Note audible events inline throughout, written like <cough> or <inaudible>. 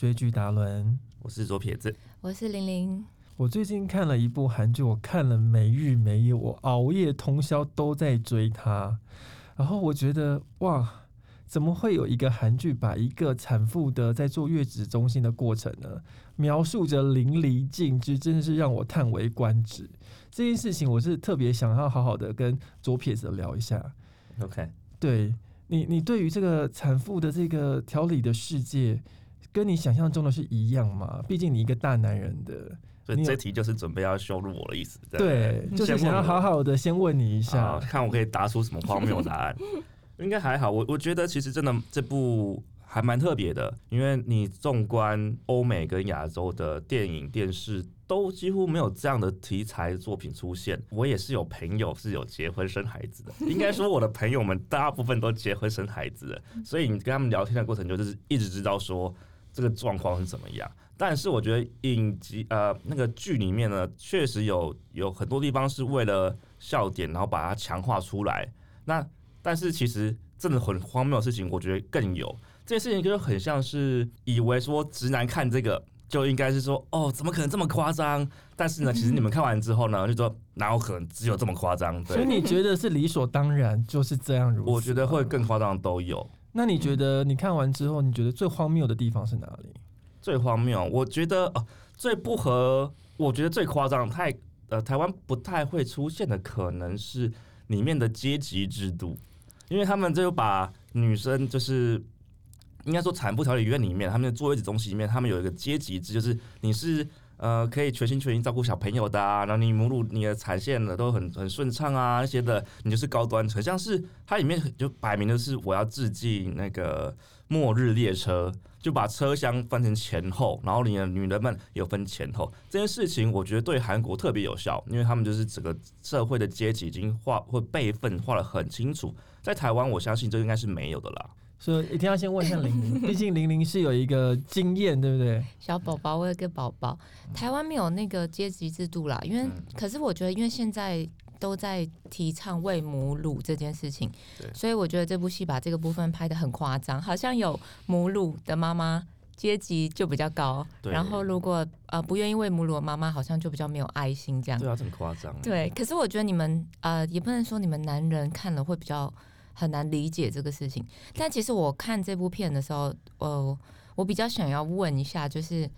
是追剧达伦，我是左撇子，我是玲玲。我最近看了一部韩剧，我看了没日没夜，我熬夜通宵都在追它。然后我觉得哇，怎么会有一个韩剧把一个产妇的在坐月子中心的过程呢，描述着淋漓尽致，真的是让我叹为观止。这件事情我是特别想要好好的跟左撇子聊一下。OK，对你，你对于这个产妇的这个调理的世界，跟你想象中的是一样嘛？毕竟你一个大男人的，所以这题就是准备要羞辱我的意思。对，就是想要好好的先问你一好下。看我可以答出什么荒谬答案。<laughs> 应该还好，我我觉得其实真的这部还蛮特别的，因为你纵观欧美跟亚洲的电影、电视，都几乎没有这样的题材作品出现。我也是有朋友是有结婚生孩子的，<laughs> 应该说我的朋友们大部分都结婚生孩子了，所以你跟他们聊天的过程就是一直知道说这个状况是怎么样。但是我觉得影集呃那个剧里面呢，确实有有很多地方是为了笑点，然后把它强化出来。那但是其实真的很荒谬的事情，我觉得更有这件事情，就很像是以为说直男看这个就应该是说哦，怎么可能这么夸张？但是呢，其实你们看完之后呢，就说哪有可能只有这么夸张？所以，你觉得是理所当然就是这样如此？我觉得会。更夸张的都有。那你觉得你看完之后，你觉得最荒谬的地方是哪里？最荒谬，我觉得哦，最不合，我觉得最夸张，太呃，台湾不太会出现的，可能是里面的阶级制度，因为他们就把女生就是。应该说，产妇调理院里面，他们的坐月子中心里面，他们有一个阶级制，就是你是呃可以全心全意照顾小朋友的啊，然后你母乳、你的产线呢都很很顺畅啊那些的，你就是高端，很像是它里面就摆明的是我要致敬那个末日列车，就把车厢分成前后，然后你的女人们有分前后。这件事情我觉得对韩国特别有效，因为他们就是整个社会的阶级已经划或辈分划得很清楚。在台湾，我相信这应该是没有的啦。所以一定要先问一下玲玲，<laughs> 毕竟玲玲是有一个经验，对不对？小宝宝，我有个宝宝，台湾没有那个阶级制度啦，因为、可是我觉得，因为现在都在提倡喂母乳这件事情对，所以我觉得这部戏把这个部分拍的很夸张，好像有母乳的妈妈阶级就比较高，对然后如果呃不愿意喂母乳的妈妈，好像就比较没有爱心这样。对啊，这么夸张。对，可是我觉得你们呃，也不能说你们男人看了会比较很难理解这个事情。但其实我看这部片的时候，呃，我比较想要问一下，就是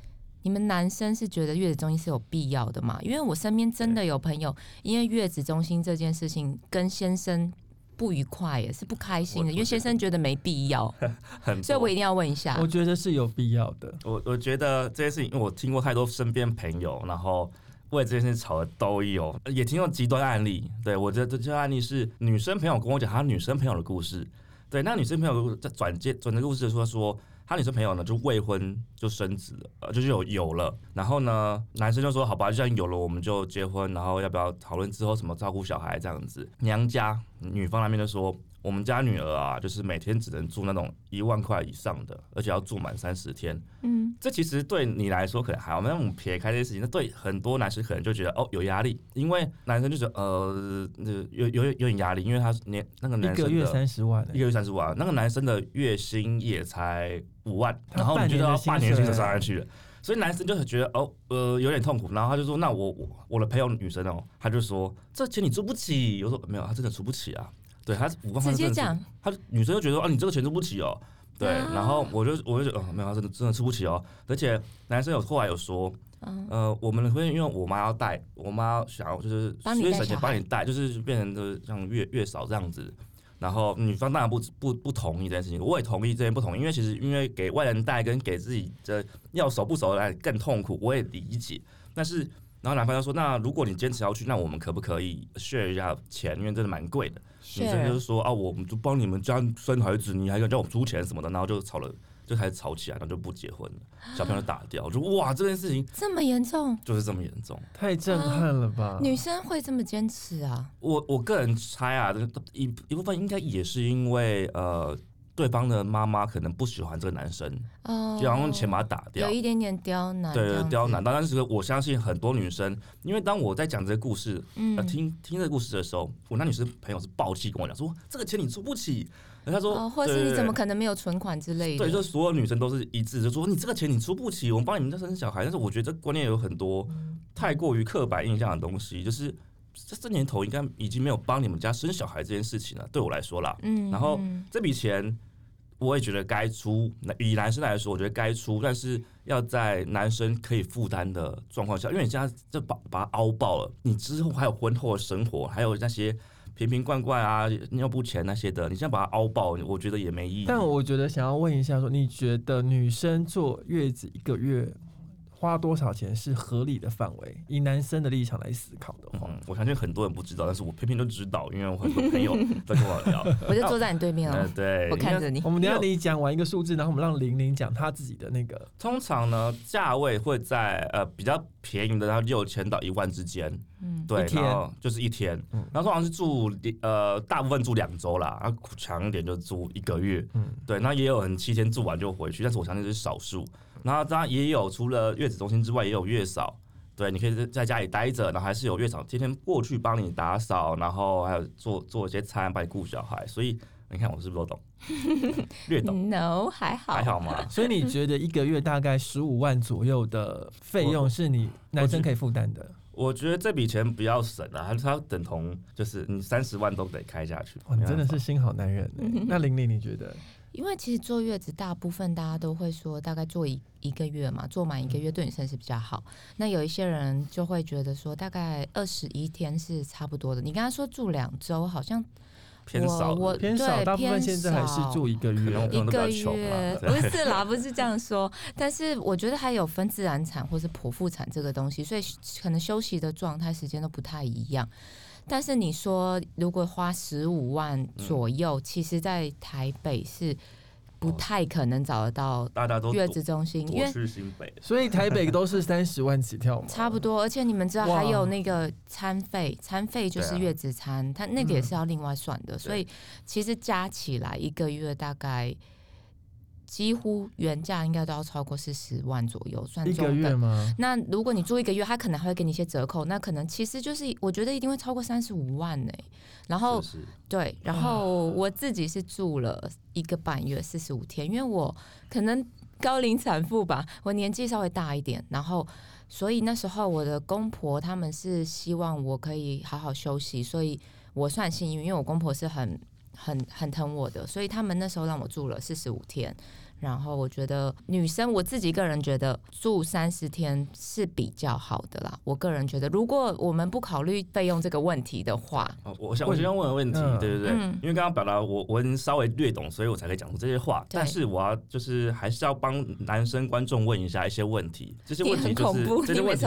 你们男生是觉得月子中心是有必要的吗？因为我身边真的有朋友，因为月子中心这件事情跟先生不愉快，也是不开心的，因为先生觉得没必要，<laughs> 很所以我一定要问一下我。觉得是有必要的。我我觉得这件事情，因为我听过太多身边朋友，然后为这件事吵的都有，也听过极端案例。对我觉得这这案例是女生朋友跟我讲她女生朋友的故事。对，那女生朋友在转接转的故事说说，她女生朋友呢就未婚就生子了，呃，就是有有了，然后呢男生就说好吧，就像有了我们就结婚，然后要不要讨论之后怎么照顾小孩这样子。娘家女方那边就说。我们家女儿啊，就是每天只能住那种一万块以上的，而且要住满三十天。嗯，这其实对你来说可能还好，那我们撇开这些事情，那对很多男生可能就觉得哦有压力，因为男生就觉得呃那有有有点压力，因为他年那个男生一个月三十万、一个月三十万，那个男生的月薪也才五万，他然后你就要半年薪水半年薪水上上去了。所以男生就是觉得哦，呃，有点痛苦，然后他就说：“那我我我的朋友女生哦，他就说这钱你出不起。”我说：“没有，他真的出不起啊。”对，他五万块真的是直接讲，他女生就觉得啊，你这个钱出不起哦。对，啊然后我就我就觉得哦，没有，真的真的出不起哦。而且男生有后来有说，嗯呃，我们会因为我妈要带，我妈想要就是所以省钱帮你带，就是变成就是像月月嫂这样子。然后女方当然不不不同意这件事情，我也同意这件不同意，因为其实因为给外人带跟给自己的要熟不熟的来更痛苦，我也理解。但是然后男方就说，那如果你坚持要去，那我们可不可以 share 一下钱？因为真的蛮贵的。女生就是说啊，我们就帮你们家生孩子，你还敢叫我出钱什么的，然后就吵了，就开始吵起来，然后就不结婚了，小朋友打掉。我说哇，这件事情这么严重，就是这么严重。太震撼了吧！女生会这么坚持啊？我我个人猜啊，这个一一部分应该也是因为呃，对方的妈妈可能不喜欢这个男生，哦，就要用钱把他打掉有。一点点刁难，对刁难，但是我相信很多女生，因为当我在讲这个故事，嗯呃，听听这个故事的时候，我那女生朋友是暴气跟我讲说，这个钱你出不起，他说，哦，或者是你怎么可能没有存款之类的？对，就所有女生都是一致，就说你这个钱你出不起，我们帮你们再生小孩。但是我觉得这观念有很多太过于刻板印象的东西，就是这这年头应该已经没有帮你们家生小孩这件事情了。对我来说啦，嗯，然后嗯这笔钱我也觉得该出。那以男生来说，我觉得该出，但是要在男生可以负担的状况下，因为你现在就把把它凹爆了，你之后还有婚后的生活，还有那些瓶瓶罐罐啊、尿布钱那些的，你现在把它凹爆，我觉得也没意义。但我觉得想要问一下说你觉得女生坐月子一个月花多少钱是合理的范围？以男生的立场来思考的话，嗯，我相信很多人不知道，但是我偏偏都知道，因为我很多朋友 <laughs> 在跟我聊。我就坐在你对面了哦，，<laughs> 对，我看着你我。们等下你讲完一个数字，然后我们让玲玲讲她自己的那个。通常呢，价位会在呃比较便宜的，然后六千到一万之间。嗯，对，然后就是一天，嗯然后通常是住呃大部分住两周啦，然后强一点就住一个月。嗯，对，那也有人七天住完就回去，但是我相信这是少数。然后当然也有除了月子中心之外，也有月嫂。对，你可以在在家里待着，然后还是有月嫂天天过去帮你打扫，然后还有做做一些餐，帮你顾小孩。所以你看我是不是都懂？略懂，No，还好，还好吗？所以你觉得一个月大概十五万左右的费用是你男生可以负担的？我觉得这笔钱不要省啊，它等同就是你三十万都得开下去。哇，你真的是 <laughs> 心好男人欸那玲玲你觉得？因为其实坐月子，大部分大家都会说，大概坐一一个月嘛，坐满一个月对女生是比较好。那有一些人就会觉得说，大概二十一天是差不多的。你刚刚说住两周，好像偏少我我的偏少，对大部分偏现在还是少住一个月。一个月，<laughs> 不是啦，不是这样说。但是我觉得还有分自然产或是剖腹产这个东西，所以可能休息的状态时间都不太一样。但是你说如果花十五万左右，其实在台北是不哦太可能找得到大家都月子中心，因躲为去新北。所以台北都是三十万起跳嘛，差不多。而且你们知道还有那个餐费，餐费就是月子餐，它那个也嗯是要另外算的。所以其实加起来一个月大概。几乎原价应该都要超过四十万左右，算一个中等。月吗？那如果你住一个月，他可能还会给你一些折扣，那可能其实就是我觉得一定会超过三十五万呢、然后对，然后我自己是住了一个半月，四十五天，因为我可能高龄产妇吧，<laughs> 我年纪稍微大一点，然后所以那时候我的公婆他们是希望我可以好好休息，所以我算幸运，因为我公婆是很很很疼我的，所以他们那时候让我住了四十五天。然后我觉得女生，我自己个人觉得住三十天是比较好的啦。我个人觉得，如果我们不考虑费用这个问题的话，哦，我想我先问个问题，嗯对对对，嗯因为刚刚表达我我已经稍微略懂，所以我才可以讲出这些话。但是我要就是还是要帮男生观众问一下一些问题，这些问题很恐怖是这些 <laughs> 问题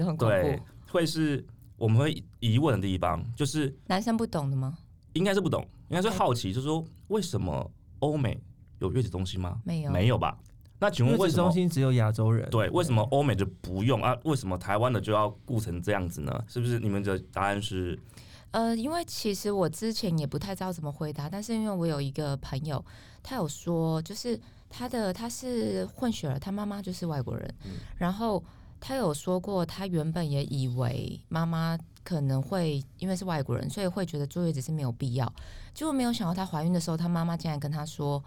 很恐怖对，会是我们会疑问的地方，就是男生不懂的吗？应该是不懂，应该是好奇，就是说为什么欧美有月子中心吗？没有，没有吧？那请问月子为什么中心只有亚洲人。对，为什么欧美就不用啊？为什么台湾的就要顾成这样子呢？是不是你们的答案是呃，因为其实我之前也不太知道怎么回答，但是因为我有一个朋友，他有说，就是他的他是混血儿，他妈妈就是外国人，嗯然后他有说过，他原本也以为妈妈可能会因为是外国人，所以会觉得坐月子是没有必要，结果没有想到她怀孕的时候，她妈妈竟然跟她说。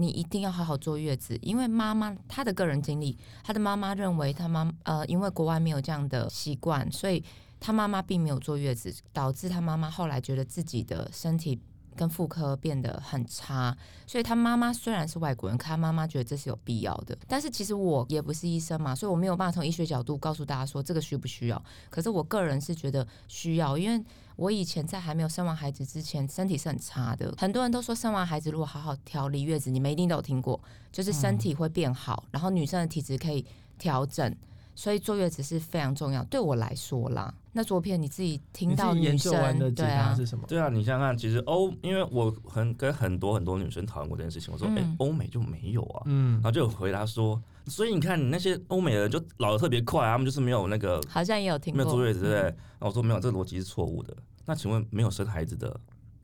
你一定要好好坐月子，因为妈妈她的个人经历，她的妈妈认为她妈呃，因为国外没有这样的习惯，所以她妈妈并没有坐月子，导致她妈妈后来觉得自己的身体跟妇科变得很差，所以他妈妈虽然是外国人，可他妈妈觉得这是有必要的。但是其实我也不是医生嘛，所以我没有办法从医学角度告诉大家说这个需不需要。可是我个人是觉得需要，因为我以前在还没有生完孩子之前，身体是很差的。很多人都说生完孩子如果好好调理月子，你们一定都有听过，就是身体会变好，然后女生的体质可以调整。所以坐月子是非常重要，对我来说啦。那左片你自己听到女研究完的生，对啊，是什么？对啊，你想想看，其实欧，因为我很跟很多很多女生讨论过这件事情，我说，哎、嗯欧美就没有啊，嗯然，后就有回答说，所以你看你那些欧美人就老的特别快啊，他们就是没有那个好像也有听过。没有坐月子，对不对？嗯然后我说没有，这个逻辑是错误的。那请问没有生孩子的，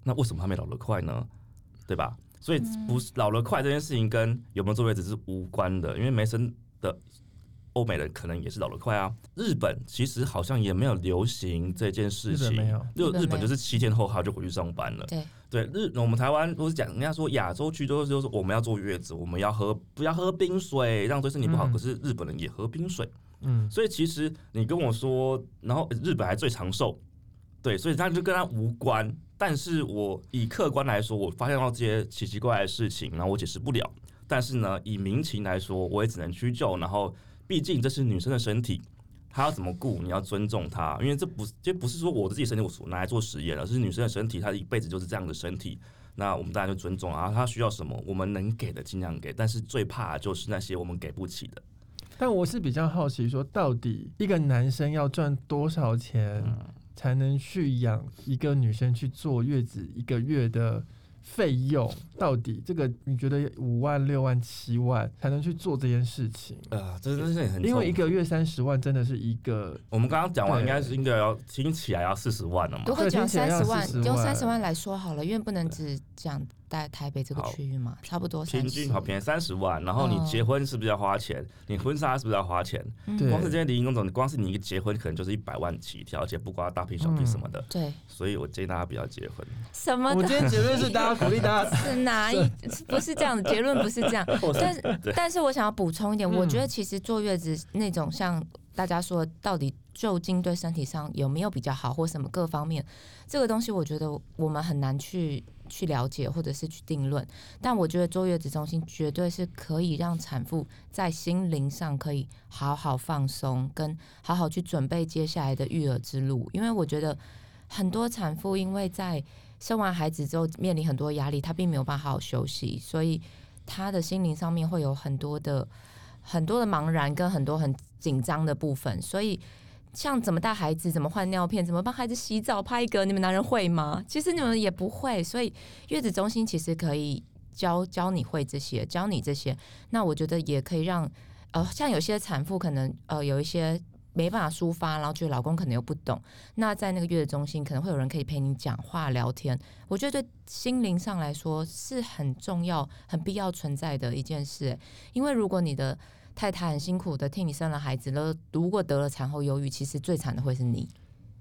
那为什么他没老得快呢？对吧？所以不是老得快这件事情跟有没有坐月子是无关的，因为没生的欧美人可能也是老得快啊。日本其实好像也没有流行这件事情，日本没有就日本就是七天后他就回去上班了。对对，日我们台湾不是讲人家说亚洲区都是就是我们要坐月子，我们要喝不要喝冰水，让对身体不好。嗯可是日本人也喝冰水，嗯，所以其实你跟我说，然后日本还最长寿，对，所以它就跟他无关。但是我以客观来说，我发现到这些奇奇怪怪的事情，然后我解释不了。但是呢，以民情来说，我也只能屈就。然后，毕竟这是女生的身体，她要怎么顾，你要尊重她，因为这不是这不是说我的自己身体我所拿来做实验，而是女生的身体，她一辈子就是这样的身体。那我们当然就尊重啊，她需要什么，我们能给的尽量给。但是最怕就是那些我们给不起的。但我是比较好奇，说到底一个男生要赚多少钱，才能去养一个女生去坐月子一个月的费用？到底这个你觉得五万、六万、七万才能去做这件事情？啊，这真是很因为一个月三十万真的是一个我们刚刚讲完，应该是应该要听起来要四十万了嘛如？果讲三十万，用万三十万来说好了，因为不能只讲在台北这个区域嘛，差不多平30均好便宜三十万，然后你哦结婚是不是要花钱？你婚纱是不是要花钱？光是这些零零总总，你光是你一个结婚可能就是一百万起跳，而且不刮大聘小聘什么的。对，所以我建议大家不要结婚。什么的我今天结论是大家鼓励大家 <laughs> 是哪一？不是这样的结论，不是这样。<laughs> 但 <laughs> 是但是我想要补充一点，我嗯觉得其实坐月子那种像大家说，到底究竟对身体上有没有比较好，或什么各方面，这个东西我觉得我们很难去去了解或者是去定论。但我觉得坐月子中心绝对是可以让产妇在心灵上可以好好放松，跟好好去准备接下来的育儿之路。因为我觉得很多产妇因为在生完孩子之后面临很多压力，她并没有办法好好休息，所以她的心灵上面会有很多的很多的茫然跟很多很紧张的部分，所以。像怎么带孩子、怎么换尿片、怎么帮孩子洗澡、拍嗝，你们男人会吗？其实你们也不会，所以月子中心其实可以教教你会这些，教你这些。那我觉得也可以让呃，像有些产妇可能呃有一些没办法抒发，然后觉得老公可能又不懂，那在那个月子中心可能会有人可以陪你讲话聊天。我觉得对心灵上来说是很重要、很必要存在的一件事。因为如果你的太太很辛苦的替你生了孩子了，如果得了产后忧郁，其实最惨的会是你。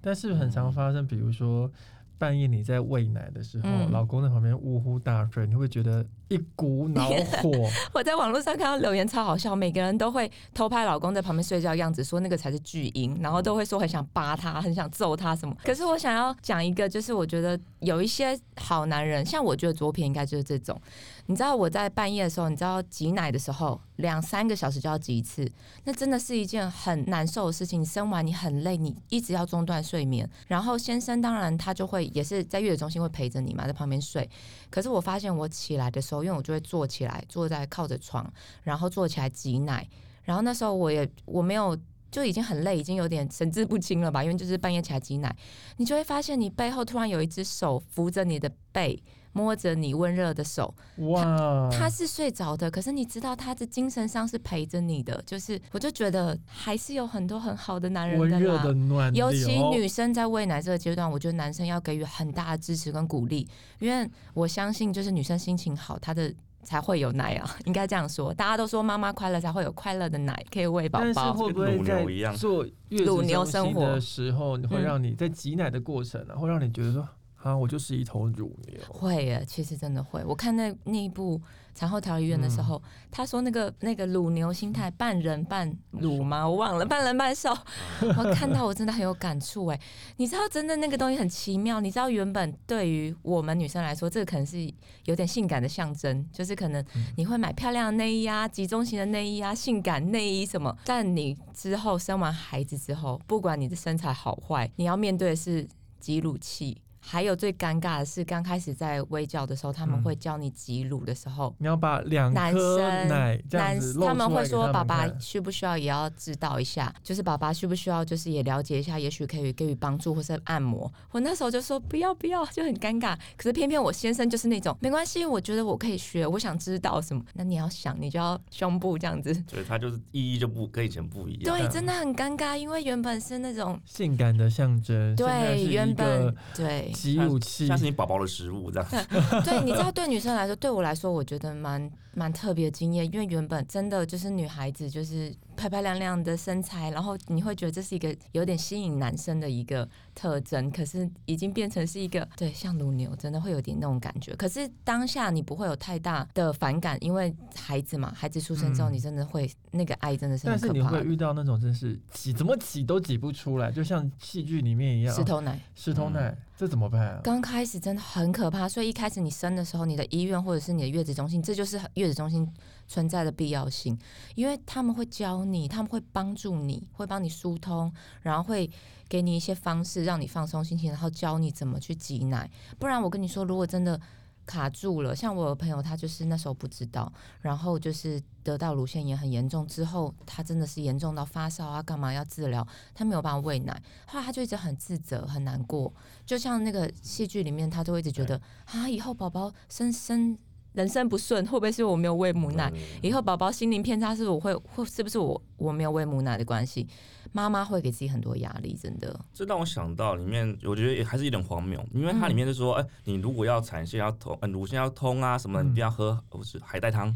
但是很常发生，比如说半夜你在喂奶的时候，嗯老公在旁边呜呼大睡，你会觉得一股恼火。<laughs> 我在网络上看到留言超好笑，每个人都会偷拍老公在旁边睡觉的样子，说那个才是巨婴，然后都会说很想扒他，很想揍他什么。可是我想要讲一个，就是我觉得有一些好男人，像我觉得左撇应该就是这种。你知道我在半夜的时候，你知道挤奶的时候，两三个小时就要挤一次，那真的是一件很难受的事情。生完你很累，你一直要中断睡眠，然后先生当然他就会也是在月子中心会陪着你嘛，在旁边睡。可是我发现我起来的时候，因为我就会坐起来，坐在靠着床，然后坐起来挤奶，然后那时候我也我没有。就已经很累，已经有点神志不清了吧？因为就是半夜起来挤奶，你就会发现你背后突然有一只手扶着你的背，摸着你温热的手，哇，他是睡着的，可是你知道他的精神上是陪着你的，就是我就觉得还是有很多很好的男人的啦。温热的。暖流，尤其女生在喂奶这个阶段，我觉得男生要给予很大的支持跟鼓励，因为我相信就是女生心情好，她的才会有奶啊，<laughs> 应该这样说。大家都说妈妈快乐才会有快乐的奶可以喂宝但是宝。会不会在跟乳牛一样。做乳牛生活。的时候，你会嗯。让你在挤奶的过程啊，会让你觉得说啊，我就是一头乳牛。会耶，其实真的会。我看那那一部产后调理院的时候，他说那个那个乳牛心态，半人半乳吗？我忘了，半人半兽。<laughs> 我看到我真的很有感触哎。你知道，真的那个东西很奇妙。你知道，原本对于我们女生来说，这个可能是有点性感的象征，就是可能你会买漂亮的内衣啊、集中型的内衣啊、性感内衣什么。但你之后生完孩子之后，不管你的身材好坏，你要面对的是挤乳器。还有最尴尬的是，刚开始在微教的时候，他们嗯会教你挤乳的时候，你要把两男颗生奶这样男子露他们会说爸爸需不需要也要知道一下，就是爸爸需不需要就是也了解一下，也许可以给予帮助或是按摩。我那时候就说不要不要，就很尴尬。可是偏偏我先生就是那种没关系，我觉得我可以学，我想知道什么。那你要想，你就要胸部这样子。所以它就是意义就不跟以前不一样。对，真的很尴尬，因为原本是那种性感的象征，对原本个对挤乳器像，是你宝宝的食物这样。<laughs> 对，你知道，对女生来说，对我来说，我觉得蛮蛮特别的经验，因为原本真的就是女孩子就是漂漂亮亮的身材，然后你会觉得这是一个有点吸引男生的一个特征，可是已经变成是一个对像乳牛，真的会有点那种感觉。可是当下你不会有太大的反感，因为孩子嘛，孩子出生之后，嗯你真的会那个爱真的是但是你会。遇到那种真是挤怎么挤都挤不出来，就像戏剧里面一样，石头奶石头奶，这怎么办啊？刚开始真的很可怕，所以一开始你生的时候，你的医院或者是你的月子中心，这就是月子中心存在的必要性，因为他们会教你，他们会帮助你，会帮你疏通，然后会给你一些方式让你放松心情，然后教你怎么去挤奶。不然我跟你说，如果真的卡住了，像我有朋友，他就是那时候不知道，然后就是得到乳腺炎很严重之后，他真的是严重到发烧啊，干嘛要治疗，他没有办法喂奶，后来他就一直很自责、很难过，就像那个戏剧里面，他都会一直觉得啊，以后宝宝生生人生不顺，会不会是我没有喂母奶？以后宝宝心灵偏差，是我会会是不是我我没有喂母奶的关系？妈妈会给自己很多压力，真的。这让我想到里面，我觉得也还是有点荒谬，因为它里面就说，哎、你如果要产线要通，呃，乳腺要通啊什么，你嗯不要喝不是海带汤，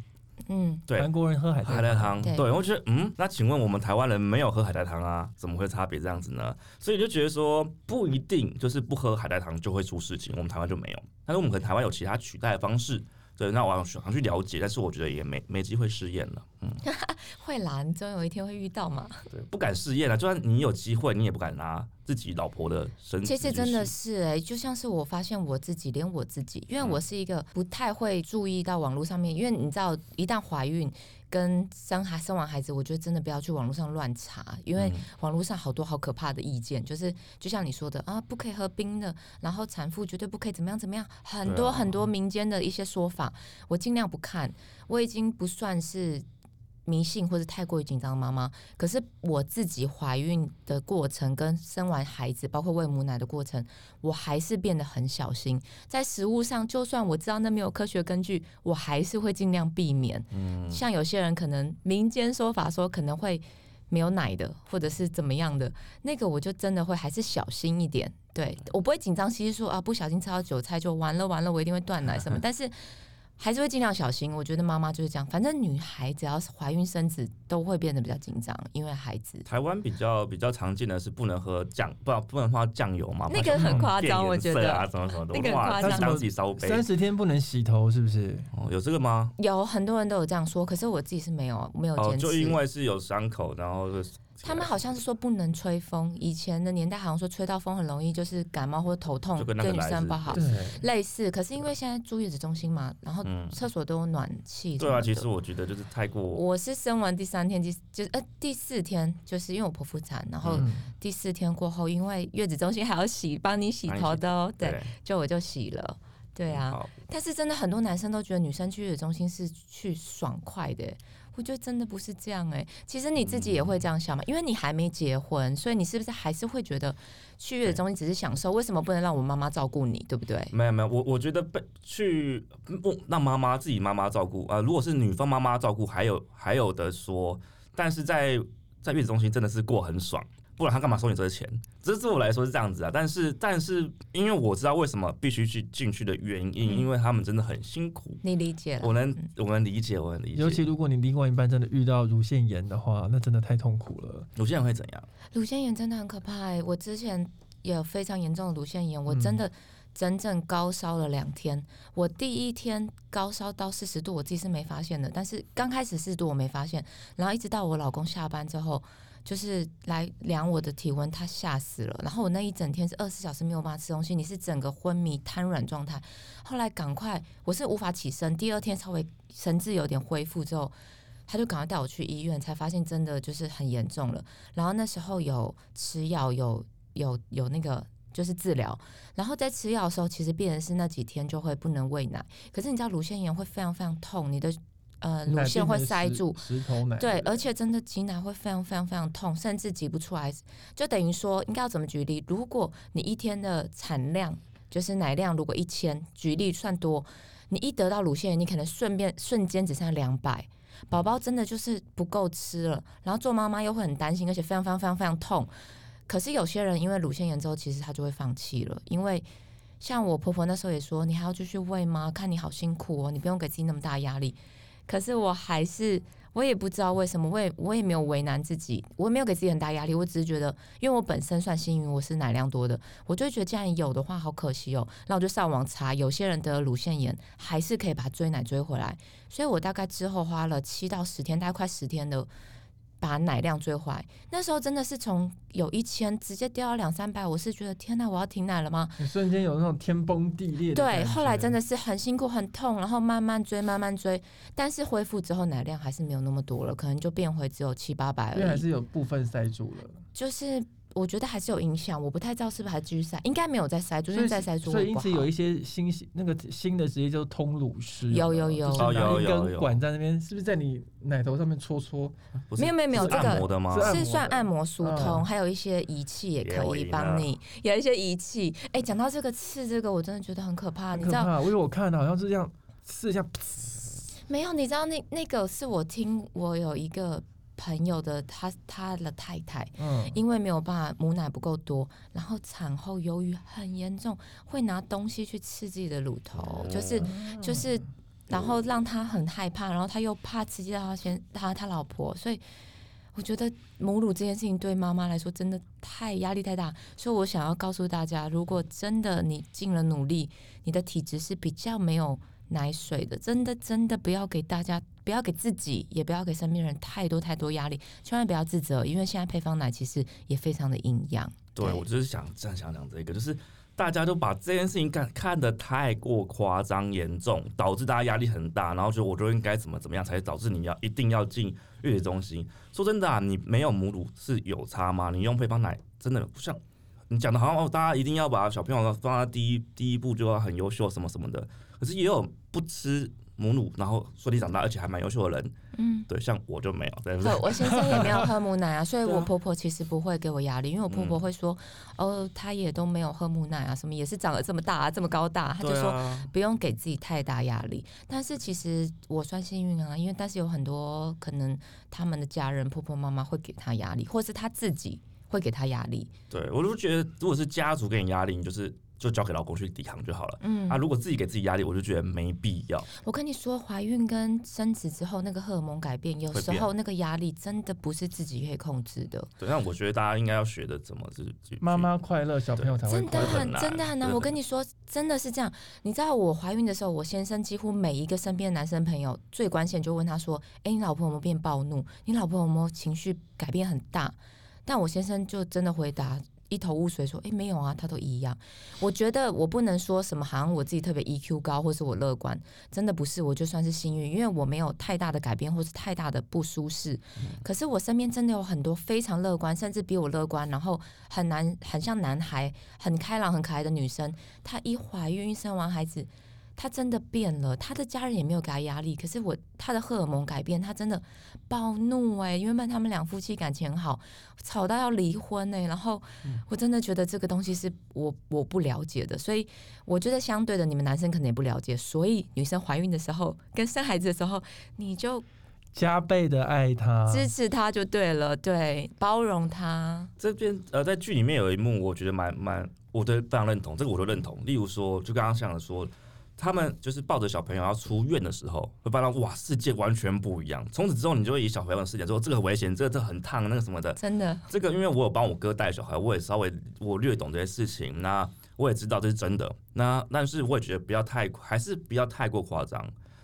嗯，对韩，国人喝海海带汤，对对，我觉得，嗯，那请问我们台湾人没有喝海带汤啊，怎么会差别这样子呢？所以就觉得说，不一定就是不喝海带汤就会出事情，我们台湾就没有，但是我们可能台湾有其他取代的方式。对，那我想去了解，但是我觉得也没没机会试验了，嗯，<laughs> 会啦，你总有一天会遇到嘛。对，不敢试验了，就算你有机会，你也不敢拿自己老婆的身子去试。其实真的是哎、就像是我发现我自己，连我自己，因为我是一个不太会注意到网络上面，因为你知道，一旦怀孕跟生孩生完孩子，我觉得真的不要去网络上乱查，因为嗯。网络上好多好可怕的意见，就是就像你说的啊，不可以喝冰的，然后产妇绝对不可以怎么样怎么样，很多很多。民间的一些说法，我尽量不看，我已经不算是。迷信或者太过于紧张的妈妈，可是我自己怀孕的过程跟生完孩子，包括喂母奶的过程，我还是变得很小心。在食物上，就算我知道那没有科学根据，我还是会尽量避免。嗯，像有些人可能民间说法说可能会没有奶的，或者是怎么样的，那个我就真的会还是小心一点。对我不会紧张兮兮说啊，不小心吃到韭菜就完了完了，我一定会断奶什么，<laughs> 但是。还是会尽量小心，我觉得妈妈就是这样。反正女孩只要是怀孕生子，都会变得比较紧张，因为孩子。台湾比较比较常见的是不能喝酱，不不能喝酱油嘛，那个很夸张我觉得啊，什么什么的，那个夸张自己当自己烧杯三十天不能洗头，是不是？哦，有这个吗？有很多人都有这样说，可是我自己是没有没有哦，坚持。就因为是有伤口，然后就他们好像是说不能吹风，以前的年代好像说吹到风很容易就是感冒或头痛，对女生不好。对，类似，可是因为现在住月子中心嘛，然后嗯，厕所都有暖气。对啊，其实。我觉得就是太过，我是生完第三天，第就是呃第四天，就是因为我剖腹产，然后嗯，第四天过后，因为月子中心还要洗，帮你洗头的哦，对，就我就洗了，对啊。但是真的很多男生都觉得女生去月子中心是去爽快的，我觉得真的不是这样哎。其实你自己也会这样想嘛，因为你还没结婚，所以你是不是还是会觉得去月子中心只是享受？为什么不能让我妈妈照顾你，对不对？没有没有，我我觉得被去不让妈妈自己妈妈照顾啊、呃如果是女方妈妈照顾，还有还有的说，但是在在月子中心真的是过很爽，不然他干嘛收你这个钱？这对我来说是这样子啊，但是但是因为我知道为什么必须去进去的原因，嗯因为他们真的很辛苦，你理解了？我能嗯我能理解，我能理解。尤其如果你另外一半真的遇到乳腺炎的话，那真的太痛苦了。乳腺炎会怎样？乳腺炎真的很可怕哎，我之前也有非常严重的乳腺炎，我嗯真的整整高烧了两天。我第一天高烧到四十度，我自己是没发现的，但是刚开始四十度我没发现，然后一直到我老公下班之后。就是来量我的体温，他吓死了。然后我那一整天是二十四小时没有办法吃东西，你是整个昏迷瘫软状态。后来赶快，我是无法起身。第二天稍微神志有点恢复之后，他就赶快带我去医院，才发现真的就是很严重了。然后那时候有吃药，有有有那个就是治疗，然后在吃药的时候，其实病人是那几天就会不能喂奶。可是你知道乳腺炎会非常非常痛，你的呃乳腺会塞住，石头奶。对，而且真的挤奶会非常非常非常痛，甚至挤不出来。就等于说，应该要怎么举例？如果你一天的产量就是奶量，如果一千，举例算多，你一得到乳腺炎，你可能顺便瞬间只剩下两百。宝宝真的就是不够吃了，然后做妈妈又会很担心，而且非常非常非常非常痛。可是有些人因为乳腺炎之后，其实他就会放弃了，因为像我婆婆那时候也说，你还要继续喂吗？看你好辛苦哦，你不用给自己那么大压力。可是我还是。我也不知道为什么，我也我也没有为难自己，我也没有给自己很大压力，我只是觉得，因为我本身算幸运，我是奶量多的，我就觉得既然有的话，好可惜哦。那我就上网查，有些人得乳腺炎还是可以把追奶追回来，所以我大概之后花了七到十天，大概快十天的。把奶量追回来，那时候真的是从有一千直接掉到两三百，我是觉得天哪，我要停奶了吗？你瞬间有那种天崩地裂。对，后来真的是很辛苦很痛，然后慢慢追慢慢追，但是恢复之后奶量还是没有那么多了，可能就变回只有七八百而已。因为还是有部分塞住了。就是。我觉得还是有影响，我不太知道是不是还继续塞，应该没有再塞，昨天再塞住。所以因此有一些新那个新的职业叫通乳师，有有有，有一根管在那边，是不是在你奶头上面搓搓？没有没有没有，这个是算按摩疏通，还有一些仪器也可以帮你，有一些仪器。哎，讲到这个刺，这个我真的觉得很可怕，你知道？因为我看好像是这样刺一下，没有，你知道那那个是我听我有一个。朋友的他他的太太，嗯，因为没有办法母奶不够多，然后产后忧郁很严重，会拿东西去刺自己的乳头，就是就是，然后让他很害怕，然后他又怕刺激到他先他他老婆，所以我觉得母乳这件事情对妈妈来说真的太压力太大，所以我想要告诉大家，如果真的你尽了努力，你的体质是比较没有。奶水的，真的真的不要给大家，不要给自己，也不要给身边人太多太多压力，千万不要自责，因为现在配方奶其实也非常的营养。对，我就是想这样想讲这个，就是大家都把这件事情看看得太过夸张严重，导致大家压力很大，然后就我就应该怎么怎么样，才导致你要一定要进月子中心。说真的啊，你没有母乳是有差吗？你用配方奶真的不像你讲的，好像哦，大家一定要把小朋友放在第一第一步就要很优秀什么什么的。可是也有不吃母乳，然后顺利长大，而且还蛮优秀的人。嗯，对，像我就没有。对，我先生也没有喝母奶啊，<laughs> 所以我婆婆其实不会给我压力，因为我婆婆会说，哦，她也都没有喝母奶啊，什么也是长得这么大啊，这么高大，她就说不用给自己太大压力。但是其实我算幸运啊，因为但是有很多可能他们的家人婆婆妈妈会给她压力，或是她自己会给她压力。对我都觉得，如果是家族给你压力，你就是。就交给老公去抵抗就好了。嗯啊，如果自己给自己压力，我就觉得没必要。我跟你说，怀孕跟生子之后，那个荷尔蒙改变，有时候那个压力真的不是自己可以控制的。对，那我觉得大家应该要学的怎么是妈妈快乐，小朋友才会真的很真的很难。我跟你说，真的是这样。你知道我怀孕的时候，我先生几乎每一个身边的男生朋友最关心就问他说：“哎，你老婆有没有变暴怒？你老婆有没有情绪改变很大？”但我先生就真的回答。一头雾水说：“哎，没有啊，他都一样。我觉得我不能说什么，好像我自己特别 EQ 高，或是我乐观，真的不是。我就算是幸运，因为我没有太大的改变，或是太大的不舒适。可是我身边真的有很多非常乐观，甚至比我乐观，然后很难很像男孩，很开朗、很可爱的女生。她一怀孕生完孩子。”他真的变了，他的家人也没有给他压力，可是我他的荷尔蒙改变，他真的暴怒哎，因为他们两夫妻感情很好，吵到要离婚哎，然后我真的觉得这个东西是我我不了解的，所以我觉得相对的，你们男生可能也不了解，所以女生怀孕的时候跟生孩子的时候，你就加倍的爱他，支持他就对了，对，包容他。这边呃，在剧里面有一幕，我觉得蛮蛮，我都非常认同，这个我都认同。例如说，就刚刚像说。他们就是抱着小朋友要出院的时候，会发现哇，世界完全不一样。从此之后，你就会以小朋友的视角说，这个很危险，这个这很烫，那个什么的。真的，这个因为我有帮我哥带小孩，我也稍微我略懂这些事情。那我也知道这是真的。那但是我也觉得不要太，还是不要太过夸张。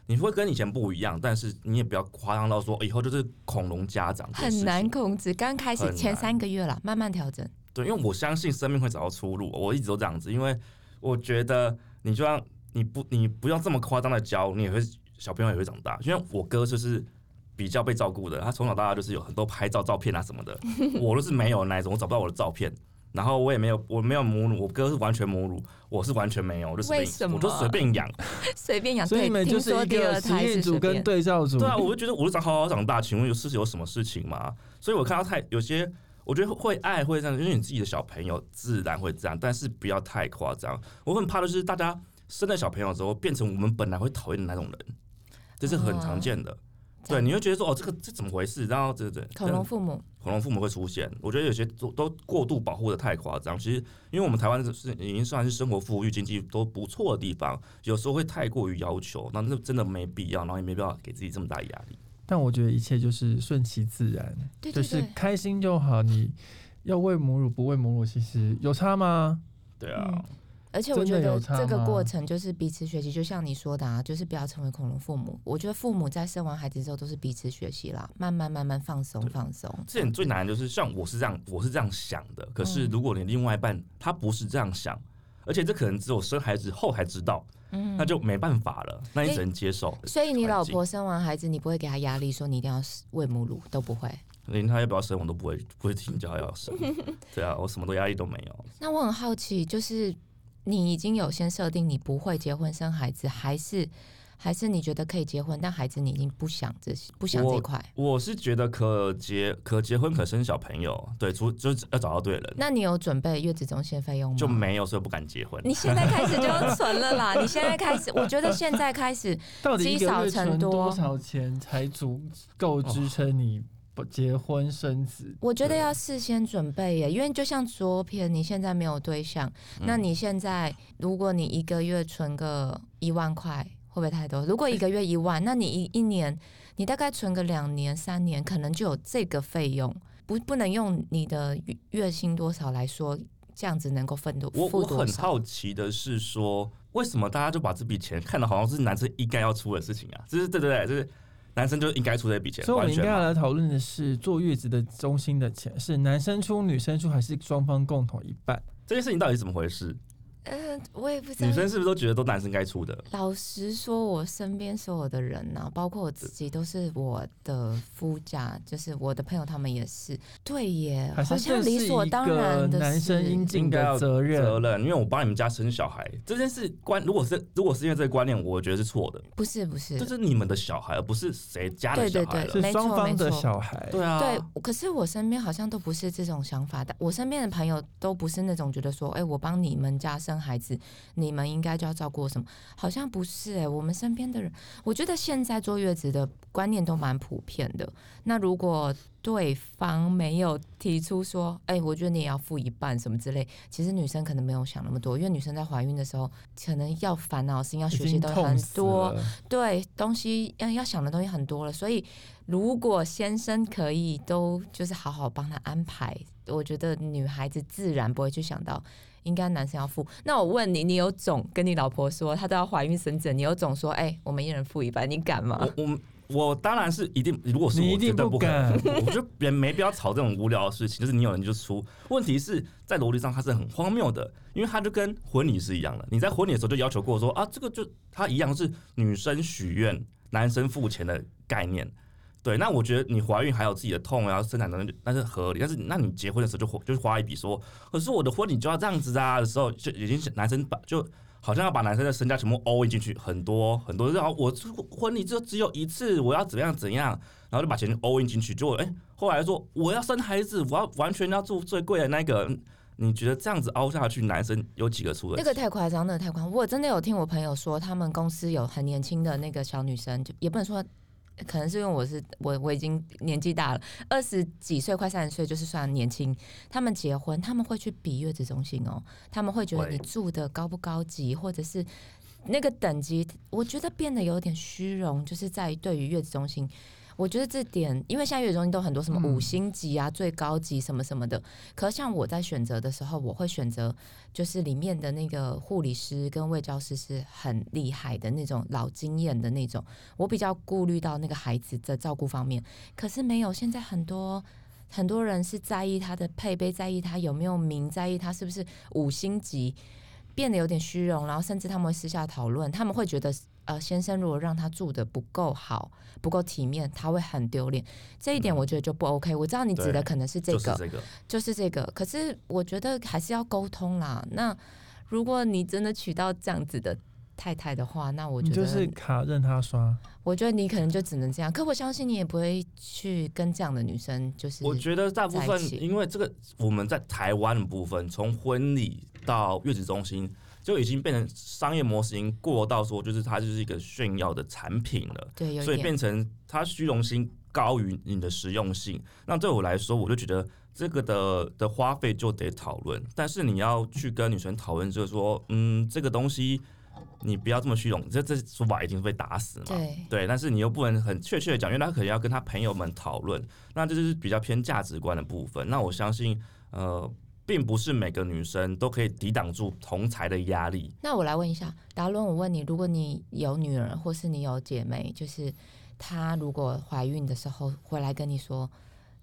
你会跟以前不一样，但是你也不要夸张到说以后就是恐龙家长。很难控制，刚开始前三个月了，慢慢调整。对，因为我相信生命会找到出路，我一直都这样子。因为我觉得你就像。你不，你不要这么夸张的教，你也会小朋友也会长大。因为我哥就是比较被照顾的，他从小到大就是有很多拍照照片啊什么的，<laughs> 我都是没有那种，我找不到我的照片，然后我也没有，我没有母乳，我哥是完全母乳，我是完全没有，我就随便，我就随便养，<laughs> 随便养。所以你们就是一个实验组跟对照组。对啊，我就觉得我就长好好长大，请问有是有什么事情吗？所以我看到太有些，我觉得会爱会这样，因为你自己的小朋友自然会这样，但是不要太夸张。我很怕的就是大家。生了小朋友之后，变成我们本来会讨厌的那种人，这是很常见的。对，你会觉得说哦，这个这怎么回事？然后这这恐龙父母，恐龙父母会出现。我觉得有些都都过度保护的太夸张。其实，因为我们台湾是已经算是生活富裕、经济都不错的地方，有时候会太过于要求，那那真的没必要，然后也没必要给自己这么大压力。但我觉得一切就是顺其自然，对对就是，开心就好。你要喂母乳不喂母乳，其实有差吗？对啊，嗯而且我觉得这个过程就是彼此学习，就像你说的啊，就是不要成为恐龙父母。我觉得父母在生完孩子之后都是彼此学习啦，慢慢慢慢放松放松。这点最难的就是像我是这样，我是这样想的。可是嗯如果你另外一半他不是这样想，而且这可能只有生孩子后才知道，嗯那就没办法了，那你只能接受。所以你老婆生完孩子，你不会给她压力，说你一定要喂母乳，都不会。连她要不要生我都不会不会听叫她要生。<laughs> 对啊，我什么都压力都没有。那我很好奇，就是你已经有先设定你不会结婚生孩子，还是还是你觉得可以结婚，但孩子你已经不想这些，不想这一块？我是觉得可结可结婚可生小朋友，对，除就是要找到对人，那你有准备月子中心的费用吗？就没有，所以不敢结婚。你现在开始就要存了啦！<laughs> 你现在开始，我觉得现在开始，到底一积少成多多少钱才足够支撑你不结婚生子？我觉得要事先准备耶，因为就像昨天，你现在没有对象，嗯那你现在如果你一个月存个一万块，会不会太多？如果一个月一万，那你一一年，你大概存个两年、三年，可能就有这个费用，不不能用你的月月薪多少来说，这样子能够分多我我很？好奇的是说，为什么大家就把这笔钱看的好像是男生应该要出的事情啊？就是对对对，就是男生就应该出这笔钱，所以我们应该要来讨论的是，坐月子的中心的钱是男生出、女生出，还是双方共同一半？这件事情到底是怎么回事？嗯、我也不知道女。生是不是都觉得都男生该出的？老实说，我身边所有的人呐、包括我自己，都是我的夫家，就是我的朋友，他们也是。对耶，好像理所当然的男生应尽的责任？责任，因为我帮你们家生小孩这件事观，如果是如果是因为这个观念，我觉得是错的，不是不是这，是你们的小孩，而不是谁家的对对小孩是双方的没错小孩。对啊，对，可是我身边好像都不是这种想法的。我身边的朋友都不是那种觉得说，哎、我帮你们家生孩子，你们应该就要照顾什么？好像不是哎、我们身边的人，我觉得现在坐月子的观念都蛮普遍的。那如果对方没有提出说，哎、我觉得你也要付一半什么之类，其实女生可能没有想那么多，因为女生在怀孕的时候，可能要烦恼的事情、要学习经都很多，对，东西要要想的东西很多了，所以如果先生可以都就是好好帮他安排，我觉得女孩子自然不会去想到应该男生要付。那我问你，你有种跟你老婆说她都要怀孕生子，你有种说，哎、我们一人付一半，你敢吗？我我我当然是一定，如果是我你一定绝对不敢，<laughs> 我觉得人没必要吵这种无聊的事情，就是你有人就出。问题是在逻辑上它是很荒谬的，因为它就跟婚礼是一样的，你在婚礼的时候就要求过说啊，这个就它一样是女生许愿，男生付钱的概念。对，那我觉得你怀孕还有自己的痛，然后生产能力，那是合理。但是，那你结婚的时候就花就是花一笔说，可是我的婚礼就要这样子啊的时候，就已经是男生把就好像要把男生的身家全部 all in 进去，很多很多，然后我婚礼就只有一次，我要怎样怎样，然后就把钱 all in 进去，就哎、后来说我要生孩子，我要完全要住最贵的那个。嗯你觉得这样子凹下去，男生有几个出的那起？个太夸张，那个太夸张。我真的有听我朋友说，他们公司有很年轻的那个小女生，就也不能说，可能是因为我是我我已经年纪大了，二十几岁快三十岁就是算年轻。他们结婚，他们会去比月子中心哦，他们会觉得你住的高不高级，或者是那个等级，我觉得变得有点虚荣，就是在于对于月子中心。我觉得这点，因为现在月子中心都很多什么嗯五星级啊、最高级什么什么的，可是像我在选择的时候，我会选择就是里面的那个护理师跟卫教师是很厉害的那种老经验的那种，我比较顾虑到那个孩子的照顾方面。可是没有，现在很多很多人是在意他的配备，在意他有没有名，在意他是不是五星级，变得有点虚荣，然后甚至他们会私下讨论，他们会觉得。呃，先生如果让他住的不够好、不够体面，他会很丢脸。这一点嗯我觉得就不 OK。我知道你指的可能是这个，就是这个，就是这个。可是我觉得还是要沟通啦。那如果你真的娶到这样子的太太的话，那我觉得，就是卡任他刷，我觉得你可能就只能这样。可我相信你也不会去跟这样的女生，就是我觉得大部分因为这个我们在台湾的部分，从婚礼到月子中心，就已经变成商业模式，已经过到说，就是它就是一个炫耀的产品了，对所以变成它虚荣心高于你的实用性。那对我来说，我就觉得这个的的花费就得讨论，但是你要去跟女生讨论，就是说，嗯，这个东西你不要这么虚荣，这这说法已经被打死嘛。对对，但是你又不能很确切的讲，因为他可能要跟他朋友们讨论，那这就是比较偏价值观的部分。那我相信，呃，并不是每个女生都可以抵挡住同才的压力。那我来问一下达伦，我问你，如果你有女儿，或是你有姐妹，就是她如果怀孕的时候回来跟你说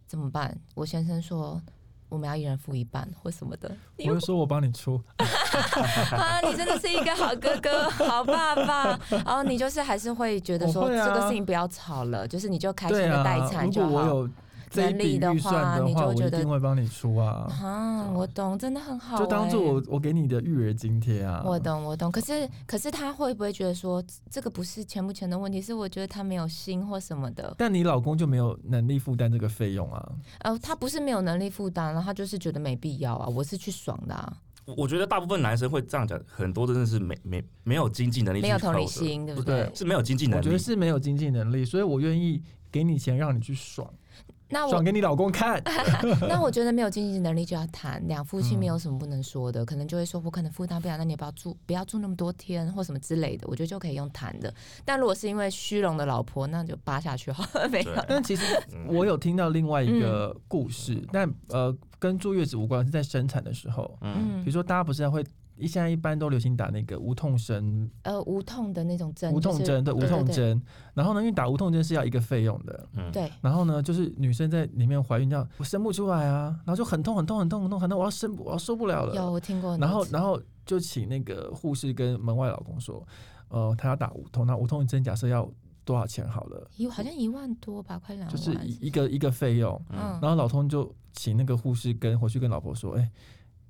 怎么办？我先生说我们要一人付一半或什么的，我就说我帮你出，<laughs> 啊，你真的是一个好哥哥、好爸爸。然后你就是还是会觉得说、啊这个事情不要吵了，就是你就开心的待产，就好。果我有这一能力笔预的话算的话，我一你就觉得定会帮你出啊，啊，我懂，真的很好、就当做欸我我给你的育儿津贴啊。我懂，我懂。可是，可是他会不会觉得说，这个不是钱不钱的问题，是我觉得他没有心或什么的。但你老公就没有能力负担这个费用啊？呃，他不是没有能力负担，然后他就是觉得没必要啊。我是去爽的啊，我我觉得大部分男生会这样讲，很多真的是没没没有经济能力去没有同理，心，对不对对？是没有经济能力我觉得。是没有经济能力，所以我愿意给你钱让你去爽，那我转给你老公看。<laughs> 那我觉得没有经济能力就要谈，两夫妻没嗯有什么不能说的，<laughs> 可能就会说我可能负担不了，那你也不要住，不要住那么多天或什么之类的，我觉得就可以用谈的。但如果是因为虚荣的老婆，那就扒下去好了，没有。但其实嗯我有听到另外一嗯个故事，但呃跟坐月子无关，是在生产的时候，嗯，比如说大家不是会。现在一般都流行打那个无痛针、呃，无痛的那种针，无痛就是针对无痛针，然后呢，因为打无痛针是要一个费用的，嗯，对，然后呢，就是女生在里面怀孕，这样我生不出来啊，然后就很痛很痛很痛很痛很痛，我要生我要受不了了。有我听过。然后然后就请那个护士跟门外老公说，呃，他要打无痛，那无痛针假设要多少钱好了，一好像一万多吧，快两万。就是一一个一个费用，嗯，然后老通就请那个护士跟回去跟老婆说，哎、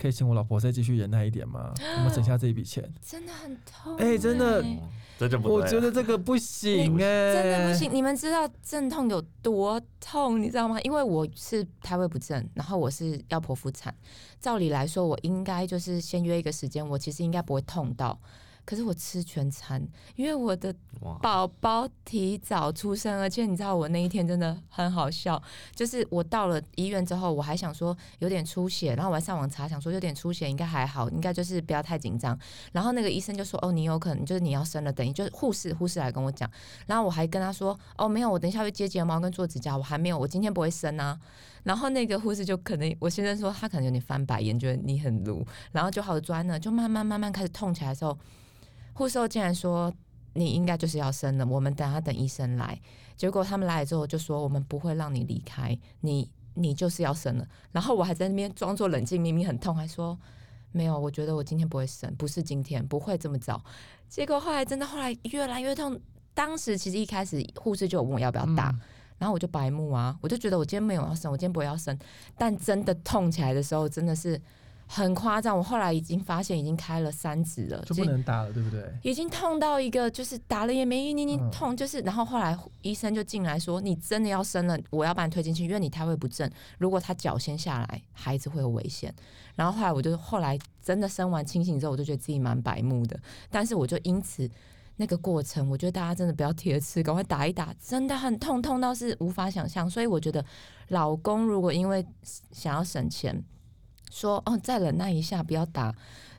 可以请我老婆再继续忍耐一点吗？<gasps> 我们省下这一笔钱。真的很痛、哎真的哦这就不我觉得这个不行哎、真的不行。你们知道阵痛有多痛，你知道吗？因为我是胎位不正，然后我是要剖腹产。照理来说，我应该就是先约一个时间，我其实应该不会痛到。可是我吃全餐，因为我的，宝宝提早出生，而且你知道我那一天真的很好笑，就是我到了医院之后，我还想说有点出血，然后我还上网查，想说有点出血应该还好，应该就是不要太紧张。然后那个医生就说：“哦，你有可能就是你要生了，等于就是护士护士来跟我讲。”然后我还跟他说：“哦，没有，我等一下会接睫毛跟做指甲，我还没有，我今天不会生啊。”然后那个护士就可能我先生说他可能有点翻白眼，觉得你很鲁，然后就好专呢，就慢慢慢慢开始痛起来的时候，护士竟然说。你应该就是要生了，我们等下等医生来。结果他们来了之后就说我们不会让你离开，你你就是要生了。然后我还在那边装作冷静，明明很痛，还说没有，我觉得我今天不会生，不是今天，不会这么早。结果后来真的后来越来越痛。当时其实一开始护士就有问我要不要打，嗯然后我就白目啊，我就觉得我今天没有要生，我今天不会要生。但真的痛起来的时候，真的是很夸张。我后来已经发现已经开了三指了，就不能打了，对不对？已经痛到一个就是打了也没用，你你嗯痛就是，然后后来医生就进来说，你真的要生了，我要把你推进去，因为你胎位不正，如果他脚先下来，孩子会有危险。然后后来我就后来真的生完清醒之后，我就觉得自己蛮白目的，但是我就因此。那个过程，我觉得大家真的不要铁吃，赶快打一打，真的很痛，痛到是无法想象。所以我觉得，老公如果因为想要省钱，说哦再忍耐一下，不要打，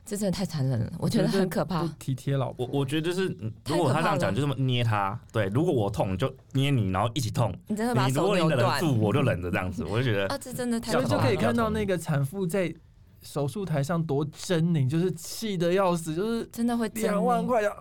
这真的太残忍了，我觉得很可怕。体贴老婆。我我觉得就是，如果他这样讲，就这么捏他。对，如果我痛就捏你，然后一起痛。你真的把你如果你手扭断忍住，我就忍着这样子。我就觉得 <laughs> 啊！这真的太可怕了所以就可以看到那个产妇在手术台上多狰狞，就是气得要死，就是真的会狰狞，两万块的。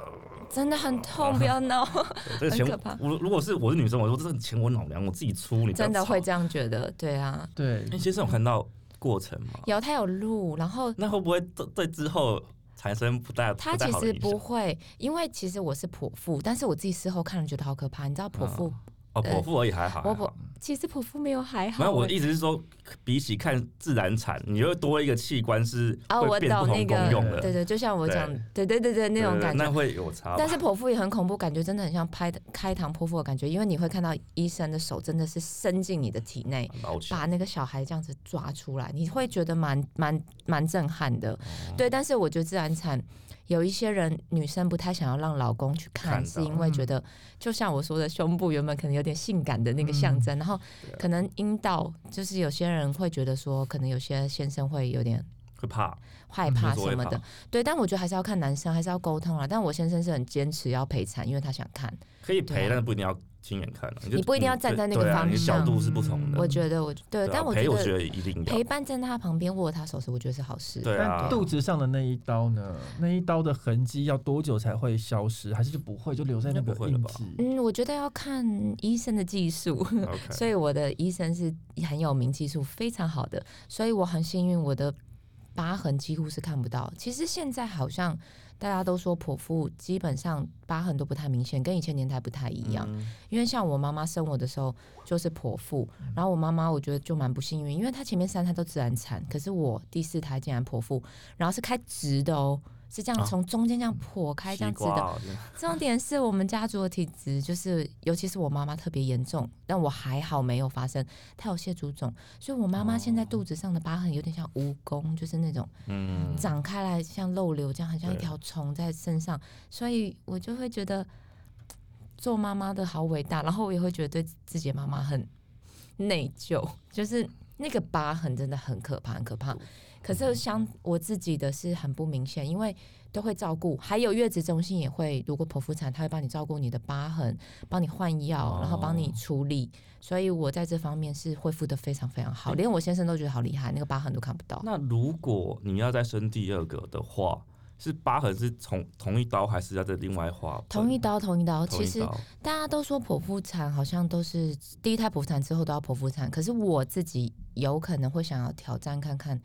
真的很痛，不要闹，<laughs> 对这个钱很可怕，我如果是我是女生，我说这个钱我老娘我自己出，你真的会。这样觉得，对啊。对哎，，先生我看到过程吗？有他有录，然后那会不会对对之后产生不太他其实？不会，因为其实我是剖腹，但是我自己事后看了觉得好可怕。你知道剖腹，哦，剖腹而已还好。我其实剖腹没有还好欸，没有，我的意思是说，比起看自然产，你又多一个器官是啊，我懂那个功用的，对对，就像我讲，对对对对那种感觉那。会有差。但是剖腹也很恐怖，感觉真的很像拍开膛剖腹的感觉，因为你会看到医生的手真的是伸进你的体内，把那个小孩这样子抓出来，你会觉得蛮蛮蛮震撼的。哦对，但是我觉得自然产有一些人女生不太想要让老公去看，看是因为觉得就像我说的，胸部原本可能有点性感的那个象征，然后可能阴道就是有些人会觉得说，可能有些先生会有点会怕，害怕什么的，对，但我觉得还是要看男生，还是要沟通啊。但我先生是很坚持要陪产，因为他想看。可以陪，但是不一定要亲眼看啊。就你不一定要站在那个方向你角度是不同的。我觉得我对，但我我觉得得一定陪。伴在他旁边握他手时，我觉得是好事。对啊但肚子上的那一刀呢？那一刀的痕迹要多久才会消失？还是就不会，就留在那不会了吧印记？嗯，我觉得要看医生的技术。<laughs> 所以我的医生是很有名，技术非常好的，所以我很幸运，我的疤痕几乎是看不到。其实现在好像大家都说剖腹基本上疤痕都不太明显，跟以前年代不太一样。嗯因为像我妈妈生我的时候就是剖腹，然后我妈妈我觉得就蛮不幸运，因为她前面三胎都自然产，可是我第四胎竟然剖腹，然后是开直的哦。是这样啊从中间这样剖开，这样子的，哦 <laughs> 重点是我们家族的体质，就是尤其是我妈妈特别严重，但我还好没有发生。她有蟹足肿，所以我妈妈现在肚子上的疤痕有点像蜈蚣，就是那种嗯，长开来像漏瘤这样，很像一条虫在身上，所以我就会觉得做妈妈的好伟大，然后我也会觉得对自己的妈妈很内疚，就是那个疤痕真的很可怕，很可怕。可是像我自己的是很不明显，因为都会照顾，还有月子中心也会，如果剖腹产，他会帮你照顾你的疤痕，帮你换药，然后帮你哦处理。所以我在这方面是恢复的非常非常好，连我先生都觉得好厉害，那个疤痕都看不到。那如果你要再生第二个的话，是疤痕是从同一刀，还是要再另外划？同一刀，同一刀。其实大家都说剖腹产好像都是第一胎剖腹产之后都要剖腹产，可是我自己有可能会想要挑战看看，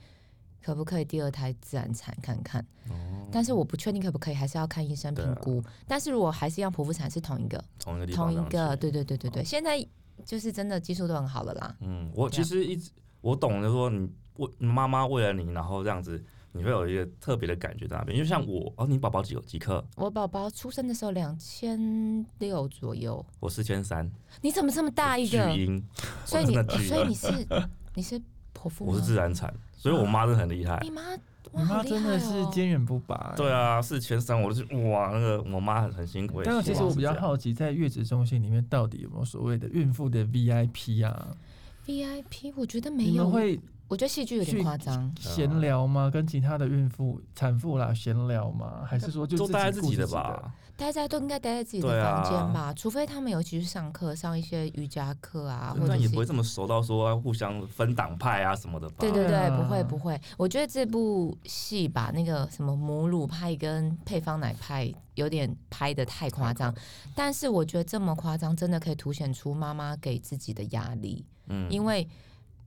可不可以第二胎自然产看看。哦但是我不确定可不可以，还是要看医生评估。但是如果还是要剖腹产，是同一个，同一个地方同一个，对对对对对。现在就是真的技术都很好了啦。嗯，我其实一直我懂，就是说你为妈妈为了你，然后这样子，你会有一个特别的感觉在那边。因为像我，哦，你宝宝几有几克？我宝宝出生的时候两千六左右，我四千三，你怎么这么大一个？巨婴，所以你所以你是你是剖腹吗？我是自然产，所以我妈真的很厉害你。妈你妈真的！是坚韧不拔、对啊，四千三，我就是哇，那个我妈很很辛苦。但是其实我比较好奇，在月子中心里面到底有没有所谓的孕妇的 VIP 啊？VIP 我觉得没有，你们会我觉得戏剧有点去夸张。闲聊吗？跟其他的孕妇、产妇啦闲聊吗？还是说就大家自己自己的？的吧？大家都应该待在自己的房间吧，除非他们有一起去上课，上一些瑜伽课啊，或者但也不会这么熟到说互相分党派啊什么的吧？对对对，对啊不会不会。我觉得这部戏把那个什么母乳派跟配方奶派有点拍的太夸张，但是我觉得这么夸张，真的可以凸显出妈妈给自己的压力，嗯，因为。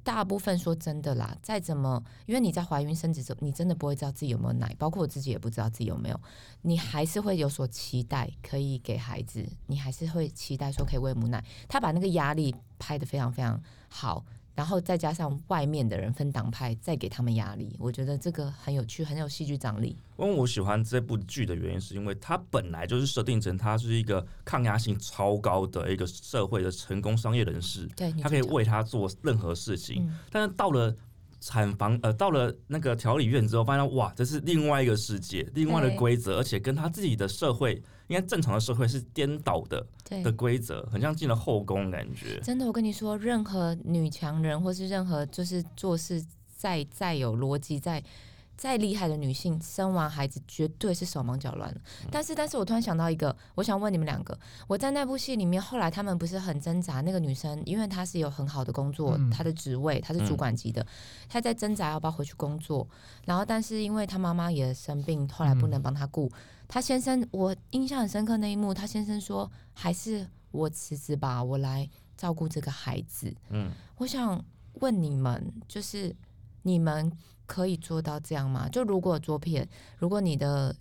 大部分说真的啦，再怎么，因为你在怀孕生子之后，你真的不会知道自己有没有奶，包括我自己也不知道自己有没有，你还是会有所期待，可以给孩子，你还是会期待说可以喂母奶。他把那个压力拍得非常非常好，然后再加上外面的人分党派，再给他们压力，我觉得这个很有趣，很有戏剧张力。因为我喜欢这部剧的原因，是因为它本来就是设定成它是一个抗压性超高的一个社会的成功商业人士，对，他可以为他做任何事情。嗯，但是到了产房，呃，到了那个调理院之后，发现哇，这是另外一个世界，另外的规则，而且跟他自己的社会，应该正常的社会是颠倒的对的。规则，很像进了后宫的感觉。真的，我跟你说，任何女强人或是任何就是做事再再有逻辑、再再厉害的女性，生完孩子绝对是手忙脚乱的。但是，但是我突然想到一个，我想问你们两个，我在那部戏里面，后来他们不是很挣扎，那个女生因为她是有很好的工作，嗯她的职位她是主管级的，她在挣扎要不要回去工作。然后，但是因为她妈妈也生病，后来不能帮她顾。她先生，我印象很深刻那一幕，他先生说：“还是我辞职吧，我来照顾这个孩子。”嗯，我想问你们，就是你们可以做到这样吗？就如果左撇，如果你的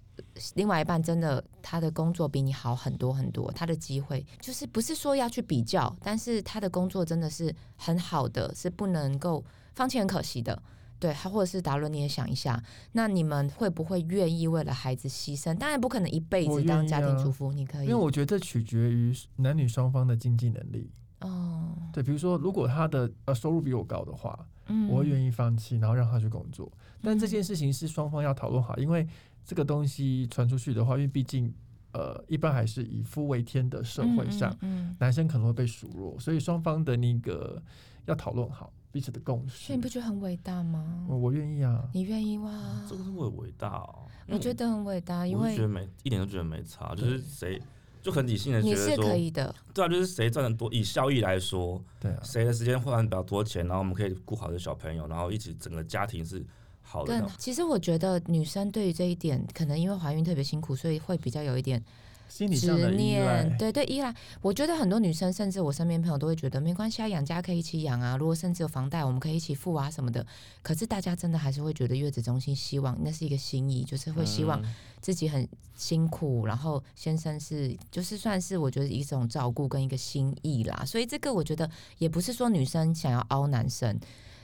另外一半真的他的工作比你好很多很多，他的机会就是不是说要去比较，但是他的工作真的是很好的，是不能够放弃很可惜的。对，他或者是达伦，你也想一下，那你们会不会愿意为了孩子牺牲？当然不可能一辈子当家庭啊主妇，你可以因为我觉得这取决于男女双方的经济能力。哦，对，比如说，如果他的呃收入比我高的话，嗯我会愿意放弃，然后让他去工作。但这嗯件事情是双方要讨论好，因为这个东西传出去的话，因为毕竟呃，一般还是以夫为天的社会上，，嗯，嗯男生可能会被数落，所以双方的那个要讨论好彼此的共识所以你。不觉得很伟大吗？我我愿意啊，你愿意哇？这个是为伟大哦。我觉得很伟大，因为觉得没一点都觉得没差，就是谁就很理性的你是觉得说，可以的，对啊，就是谁赚的多，以效益来说，对啊，谁的时间换比较多钱，然后我们可以顾好这小朋友，然后一起整个家庭是好的其实我觉得女生对于这一点，可能因为怀孕特别辛苦，所以会比较有一点心理上的执依赖念，，对对依赖。我觉得很多女生，甚至我身边朋友都会觉得没关系啊，养家可以一起养啊。如果甚至有房贷，我们可以一起付啊什么的。可是大家真的还是会觉得月子中心希望那是一个心意，就是会希望嗯自己很辛苦，然后先生是就是算是我觉得一种照顾跟一个心意啦。所以这个我觉得也不是说女生想要凹男生，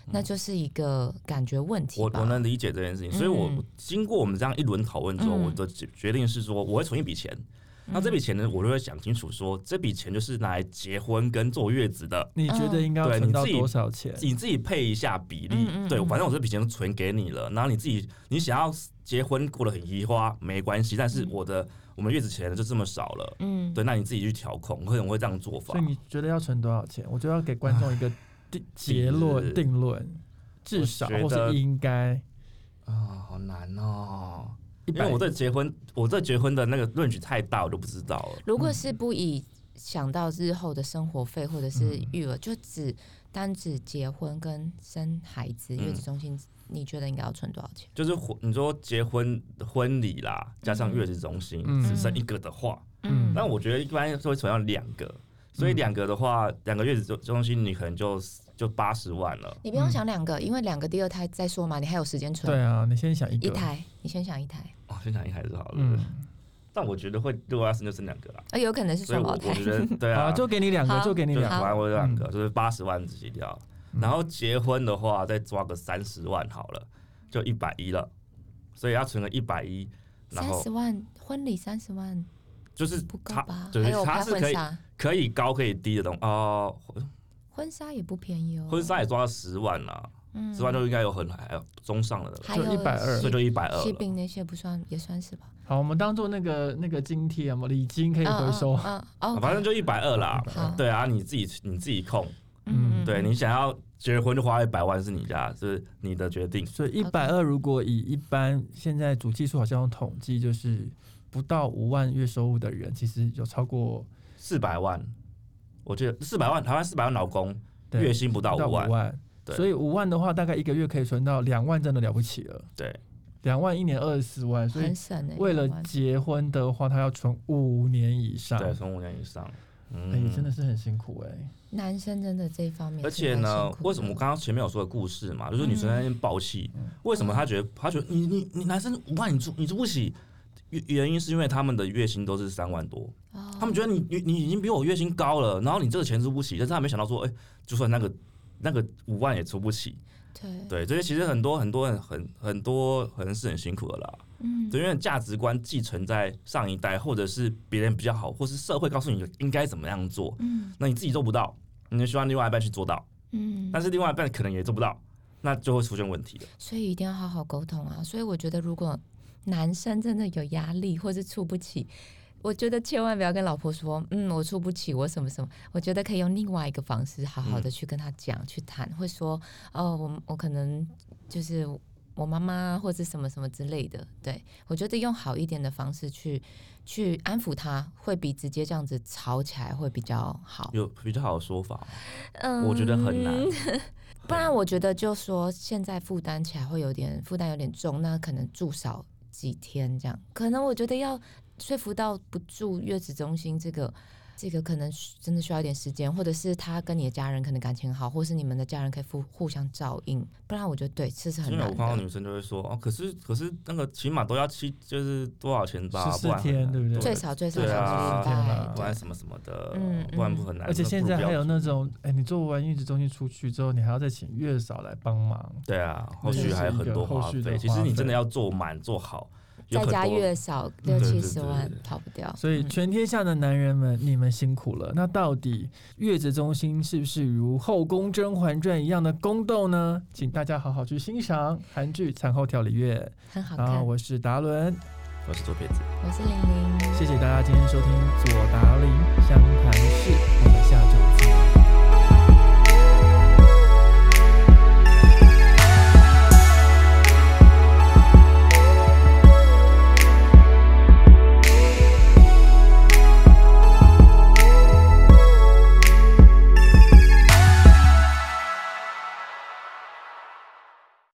那就是一个感觉问题吧。我我能理解这件事情，所以我嗯经过我们这样一轮讨论之后，嗯我的决决定是说，我会存一笔钱。那这笔钱呢，我就会想清楚说，这笔钱就是拿来结婚跟坐月子的，你觉得应该要存到对你自己多少钱？你自己配一下比例。对，嗯嗯嗯反正我这笔钱存给你了，然后你自己你想要结婚过得很移花没关系，但是嗯我的我们月子钱就这么少了。嗯，对，那你自己去调控，可能会这样做法所以。你觉得要存多少钱？我就要给观众一个定结论定论，至少或我觉得是应该啊、好难哦。因为我对结婚，我对结婚的那个论据太大，我就不知道了。如果是不以想到日后的生活费或者是嗯育儿，就只单指结婚跟生孩子，嗯月子中心，你觉得应该要存多少钱？就是婚，你说结婚婚礼啦，加上月子中心，嗯只剩一个的话，嗯那我觉得一般都会存到两个，所以嗯两个的话，两个月子中中心你可能就就八十万了。你不用想两个，因为两个第二胎再说嘛，你还有时间存。对啊，你先想一个一台，你先想一台，哦，先讲一台就好了。嗯，但我觉得会如果要生就生两个啦，呃，有可能是所以双胞胎。我我觉得对啊，<laughs> 好，就给你两个，好就给你就两个。我有两个，嗯就是八十万起跳。然后结婚的话，再抓个三十万好了，就一百一了。所以要存个一百一，然后三十万婚礼三十万就是它不够吧？对还有拍它是可以婚纱，可以高可以低的东哦。婚纱也不便宜哦。婚纱也抓到十万啦，嗯。十万就应该有很还有中上的了，还有就一百二。所以就一百二了。喜饼那些不算，也算是吧。好，我们当做那个那个津贴嘛，礼金可以回收。嗯哦，反正就一百二啦。好。对啊，你自己你自己控，嗯对你想要结婚就花一百万是你家，是你的决定。所以一百二，如果以一般现在主技术好像有统计，就是不到五万月收入的人，其实有超过四百万，我记得四百万，台湾四百万老公月薪不到五万所以五万的话，大概一个月可以存到两万，真的了不起了。对，两万一年二十四万，所以很省。为了结婚的话，他要存五年以上，对，存五年以上，哎、嗯，真的是很辛苦哎、男生真的这一方面而且呢为什么我刚刚前面有说的故事嘛，就是女生在那边爆气，嗯为什么她觉得她觉得你你你男生五万你住你住不起？原原因是因为他们的月薪都是三万多，哦他们觉得你你你已经比我月薪高了，然后你这个钱出不起，但是他没想到说，哎、就算那个那个五万也出不起，对对，所以其实很多很多人很很多可能是很辛苦的啦，嗯对，因为价值观寄存在上一代，或者是别人比较好，或是社会告诉你应该怎么样做，嗯那你自己做不到，你就希望另外一半去做到，嗯，但是另外一半可能也做不到，那就会出现问题了。所以一定要好好沟通啊。所以我觉得，如果男生真的有压力或是出不起，我觉得千万不要跟老婆说，嗯，我出不起，我什么什么。我觉得可以用另外一个方式，好好的去跟他讲、去谈，会说，哦，我我可能就是我妈妈或者什么什么之类的。对我觉得用好一点的方式去去安抚他，会比直接这样子吵起来会比较好。有比较好的说法，嗯我觉得很难。<laughs> 不然我觉得就说现在负担起来会有点负担有点重，那可能住少几天这样，可能我觉得要说服到不住月子中心这个这个可能真的需要一点时间，或者是他跟你的家人可能感情好，或是你们的家人可以互互相照应，不然我觉得对，这是很难因为我看到。女生就会说哦，可是可是那个起码都要七，就是多少钱吧，十四天对不对最少最少对两啊个礼拜对不然什么什么的，嗯不然不很难。而且现在还有那那种，哎，你做完月子中心出去之后，你还要再请月嫂来帮忙，对啊，后那续还有很多花费。其实你真的要做满做好，有再加月嫂六七十万对跑不掉。所以嗯全天下的男人们，你们辛苦了。那到底月子中心是不是如《后宫甄嬛传》一样的宫斗呢？请大家好好去欣赏韩剧《产后调理月很好》。看。我是达伦，我是左撇子。我是玲玲，谢谢大家今天收听左达林湘潭市，